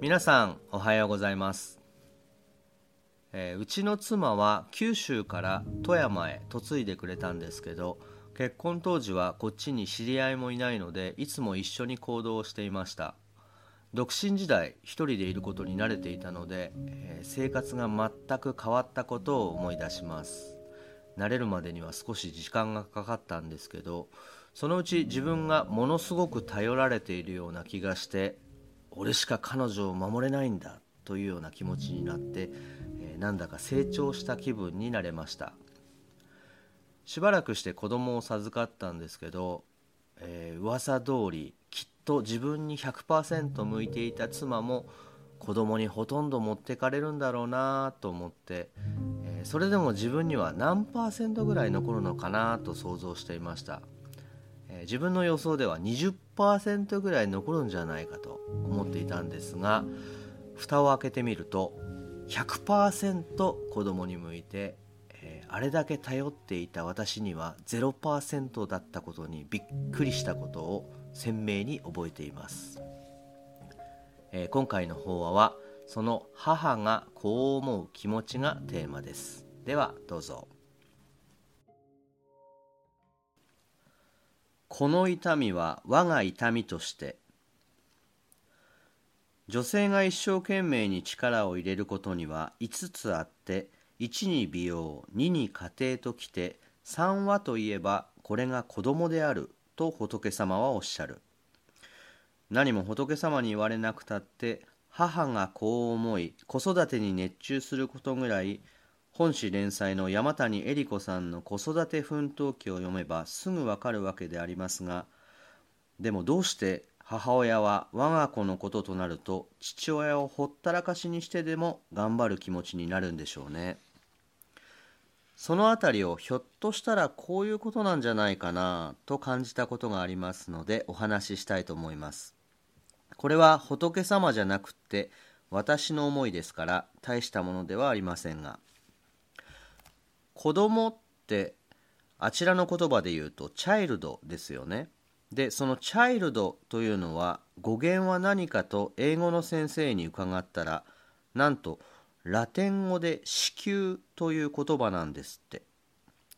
皆さんおはようございます、えー、うちの妻は九州から富山へ嫁いでくれたんですけど結婚当時はこっちに知り合いもいないのでいつも一緒に行動していました。独身時代一人でいることに慣れていたので、えー、生活が全く変わったことを思い出します。慣れるまでには少し時間がかかったんですけどそのうち自分がものすごく頼られているような気がして俺しか彼女を守れないんだというような気持ちになって、え、なんだか成長した気分になれました。しばらくして子供を授かったんですけど、えー、噂通りきっと自分に100%向いていた妻も子供にほとんど持ってかれるんだろうなと思って、え、それでも自分には何パーセントぐらい残るのかなと想像していました。え自分の予想では20%ぐらい残るんじゃないかと思っていたんですが蓋を開けてみると100%子供に向いて、え、あれだけ頼っていた私には0%だったことにびっくりしたことを鮮明に覚えています、え、今回の法話はその母がこう思う気持ちがテーマです。ではどうぞ。この痛みは我が痛みとして女性が一生懸命に力を入れることには5つあって1に美容2に家庭ときて3はといえばこれが子供であると仏様はおっしゃる。何も仏様に言われなくたって母がこう思い子育てに熱中することぐらい本誌連載の山谷恵理子さんの子育て奮闘記を読めばすぐわかるわけでありますがでもどうして母親は我が子のこととなると父親をほったらかしにしてでも頑張る気持ちになるんでしょうね。そのあたりをひょっとしたらこういうことなんじゃないかなと感じたことがありますのでお話ししたいと思います。これは仏様じゃなくって私の思いですから大したものではありませんが子供ってあちらの言葉で言うとチャイルドですよね。でそのチャイルドというのは語源は何かと英語の先生に伺ったらなんとラテン語で子宮という言葉なんですって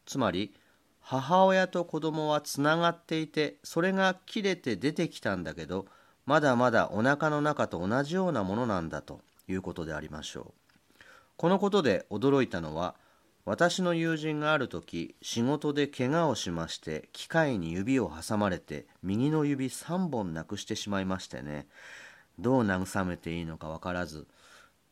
つまり母親と子供はつながっていてそれが切れて出てきたんだけどまだまだおなかの中と同じようなものなんだということでありましょうこのことで驚いたのは私の友人がある時仕事で怪我をしまして機械に指を挟まれて右の指3本なくしてしまいましてね。どう慰めていいのか分からず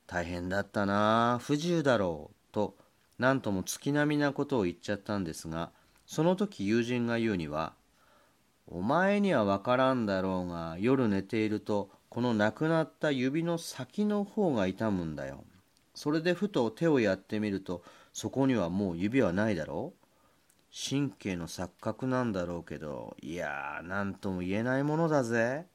大変だったな不自由だろうと何とも月並みなことを言っちゃったんですがその時友人が言うには「お前には分からんだろうが夜寝ているとこの亡くなった指の先の方が痛むんだよ」それでふと手をやってみるとそこにはもう指はないだろう？神経の錯覚なんだろうけどいやー何とも言えないものだぜ。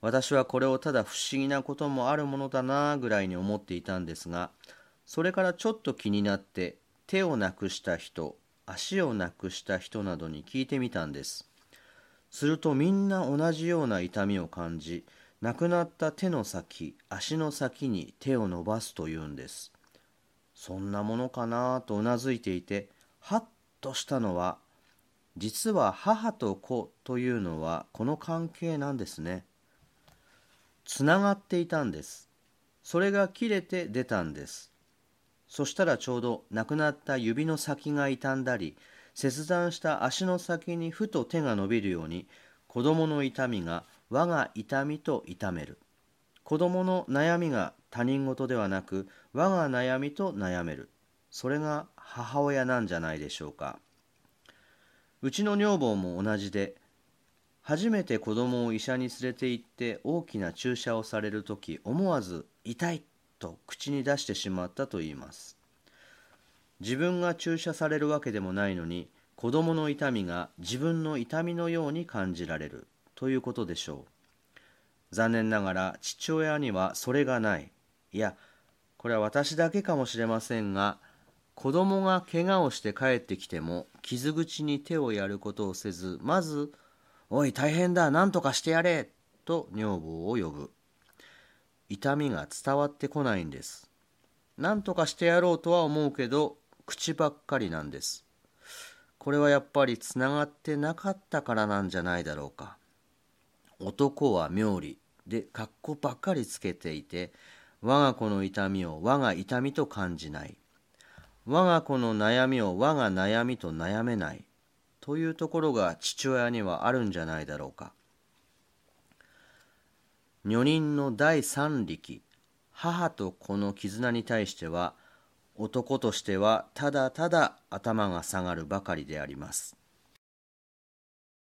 私はこれをただ不思議なこともあるものだなぐらいに思っていたんですがそれからちょっと気になって手をなくした人足をなくした人などに聞いてみたんです。するとみんな同じような痛みを感じ亡くなった手の先足の先に手を伸ばすというんです。そんなものかなとうなずいていてはっとしたのは実は母と子というのはこの関係なんですね。つながっていたんです。それが切れて出たんです。そしたらちょうど亡くなった指の先が傷んだり切断した足の先にふと手が伸びるように子供の痛みが我が痛みと痛める。子供の悩みが他人事ではなく我が悩みと悩める。それが母親なんじゃないでしょうか。うちの女房も同じで初めて子供を医者に連れて行って大きな注射をされる時思わず「痛い」と口に出してしまったといいます。自分が注射されるわけでもないのに子供の痛みが自分の痛みのように感じられるということでしょう。残念ながら父親にはそれがない。いや、これは私だけかもしれませんが、子供が怪我をして帰ってきても傷口に手をやることをせず、まず、おい大変だ、何とかしてやれと女房を呼ぶ。痛みが伝わってこないんです。何とかしてやろうとは思うけど口ばっかりなんです。これはやっぱりつながってなかったからなんじゃないだろうか。男は妙理で格好ばっかりつけていて我が子の痛みを我が痛みと感じない。我が子の悩みを我が悩みと悩めない。というところが父親にはあるんじゃないだろうか。女人の第三力母と子の絆に対しては男としてはただただ頭が下がるばかりであります。